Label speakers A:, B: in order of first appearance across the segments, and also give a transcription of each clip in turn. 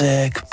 A: Music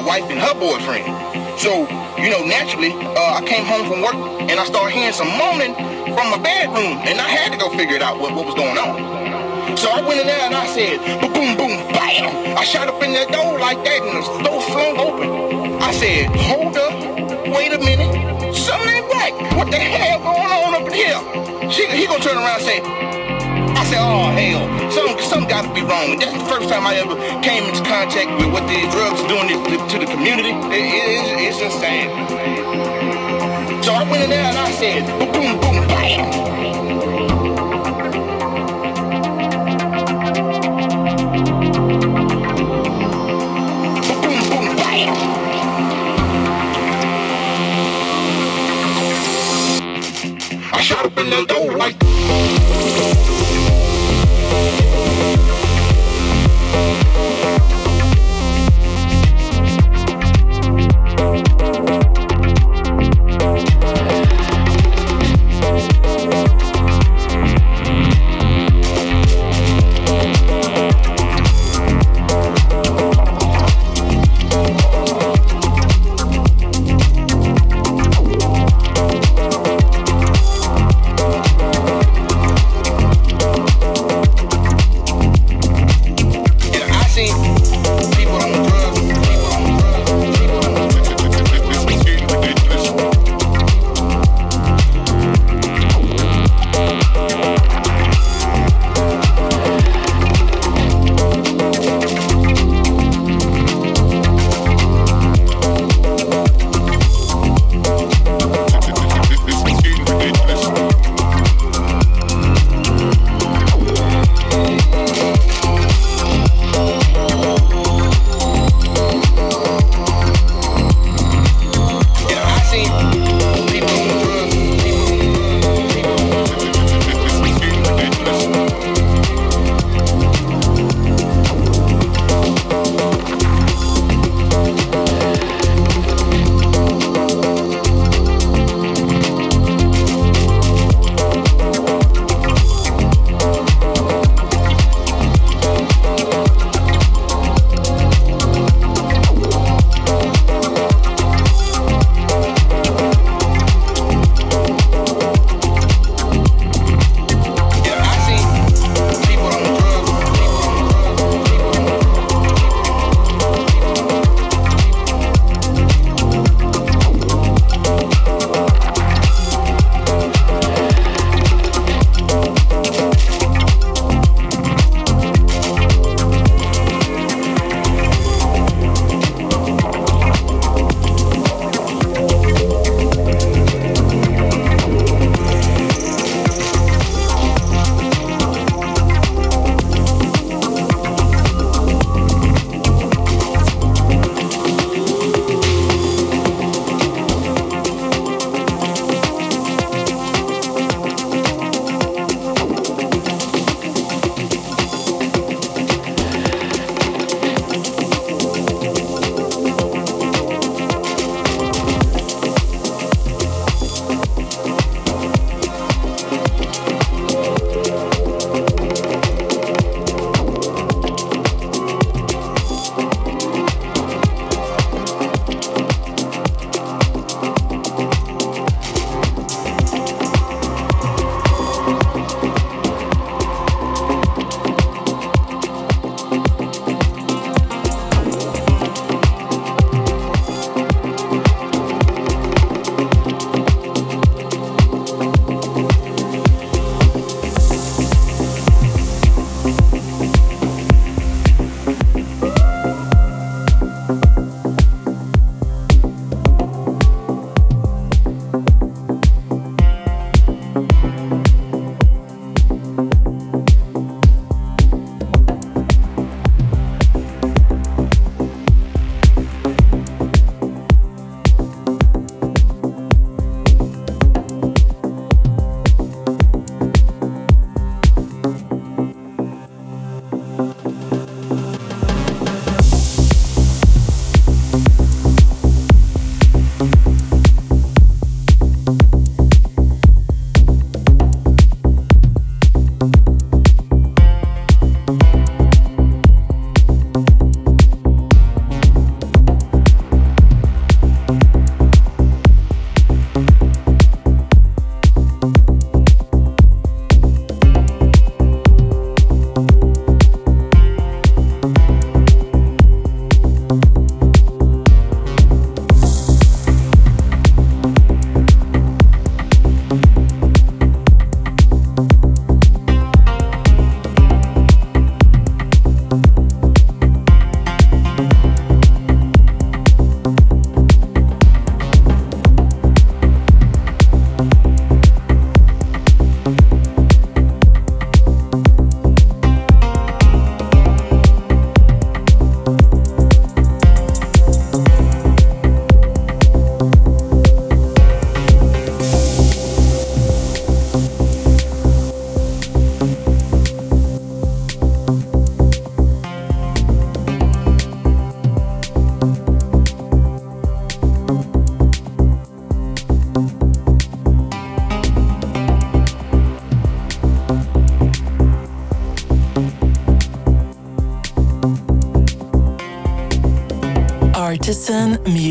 B: my wife and her boyfriend. So, you know, naturally, uh, I came home from work and I started hearing some moaning from my bedroom, and I had to go figure it out what, what was going on. So I went in there and I said, boom, boom, bam. I shot up in that door like that and the door flung open. I said, hold up, wait a minute, something ain't right. What the hell going on up in here? She, he gonna turn around and say, Oh hell, something, something got to be wrong. That's the first time I ever came into contact with what these drugs doing to, to the community. It, it, it's sad. So I went in there and I said, boom, boom. Boom, boom, bam. I shot up in the door like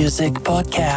A: Music Podcast.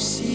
A: se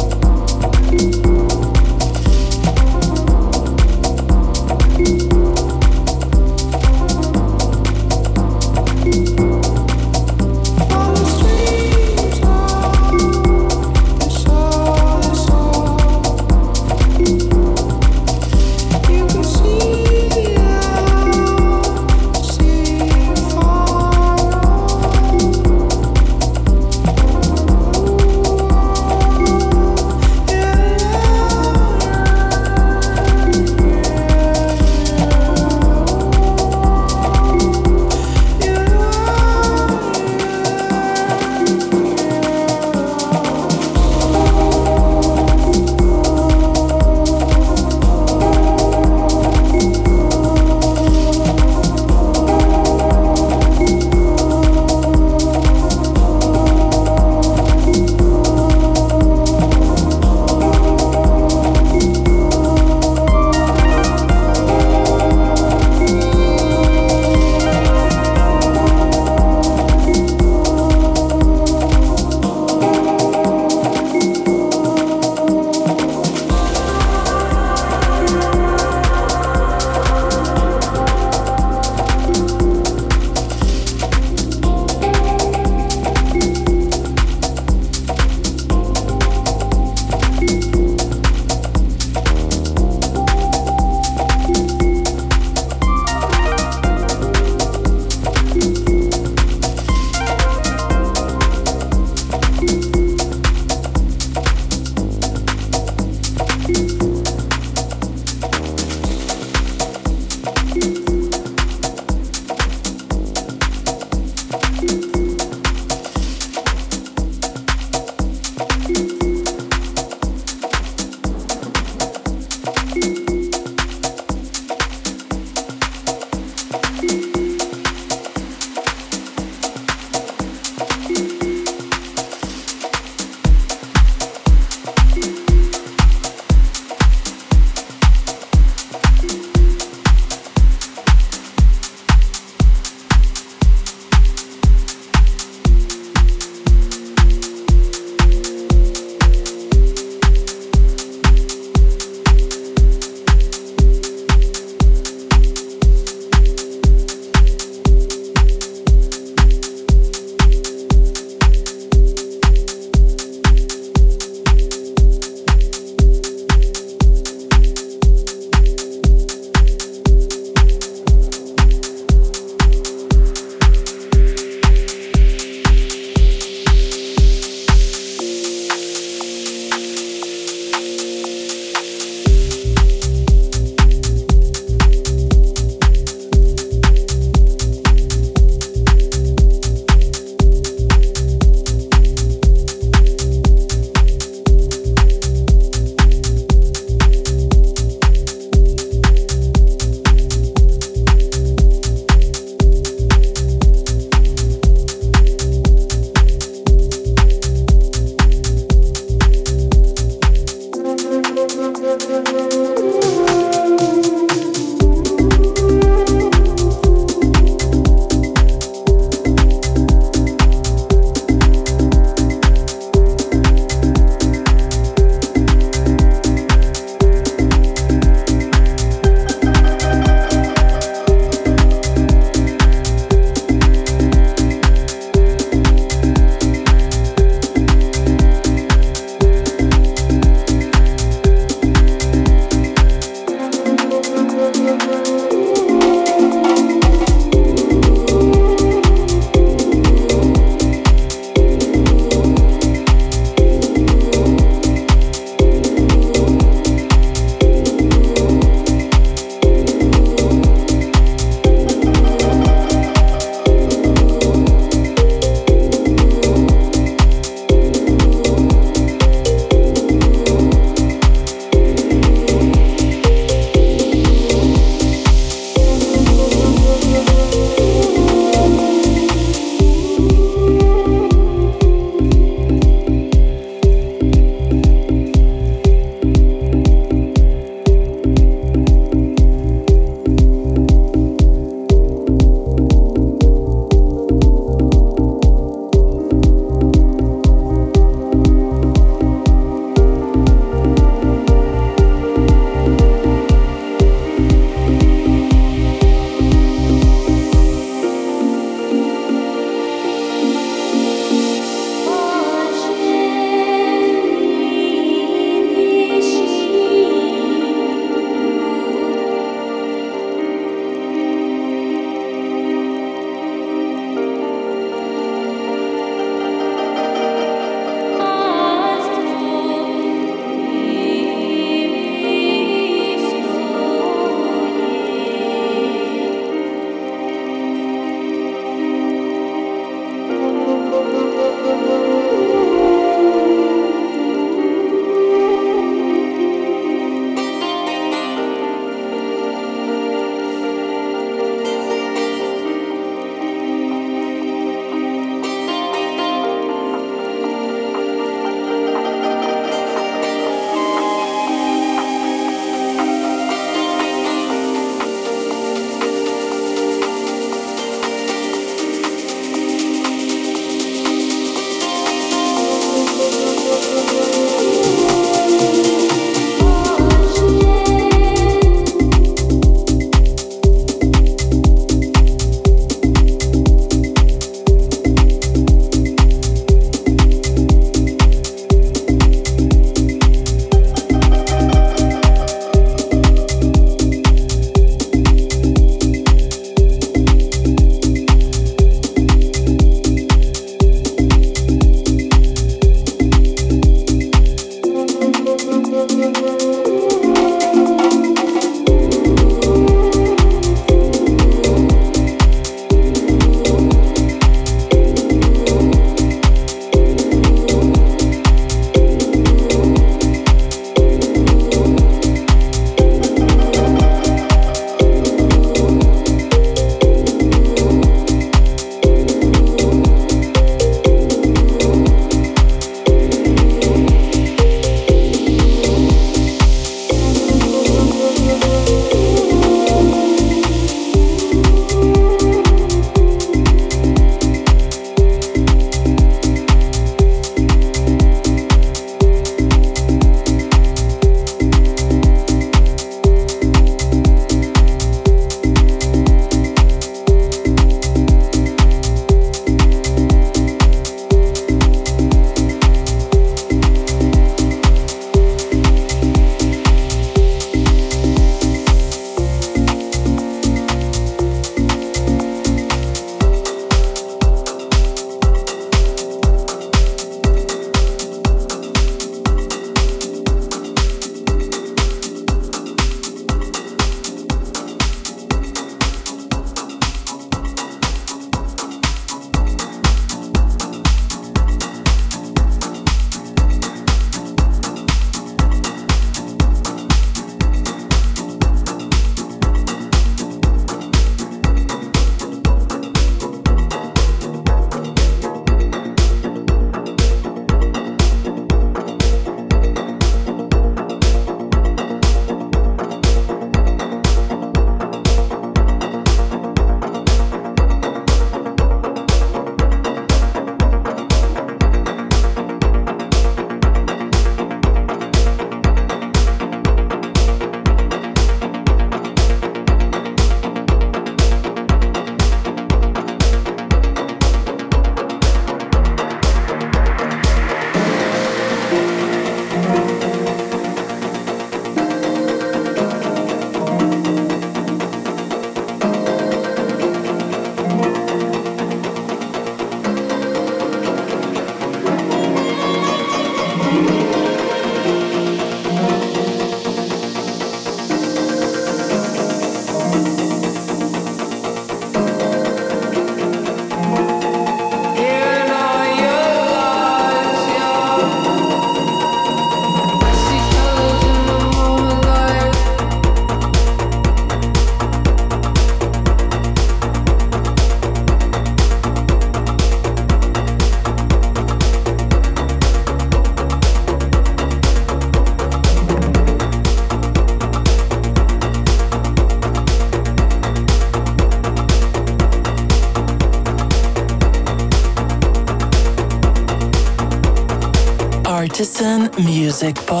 A: Music Podcast.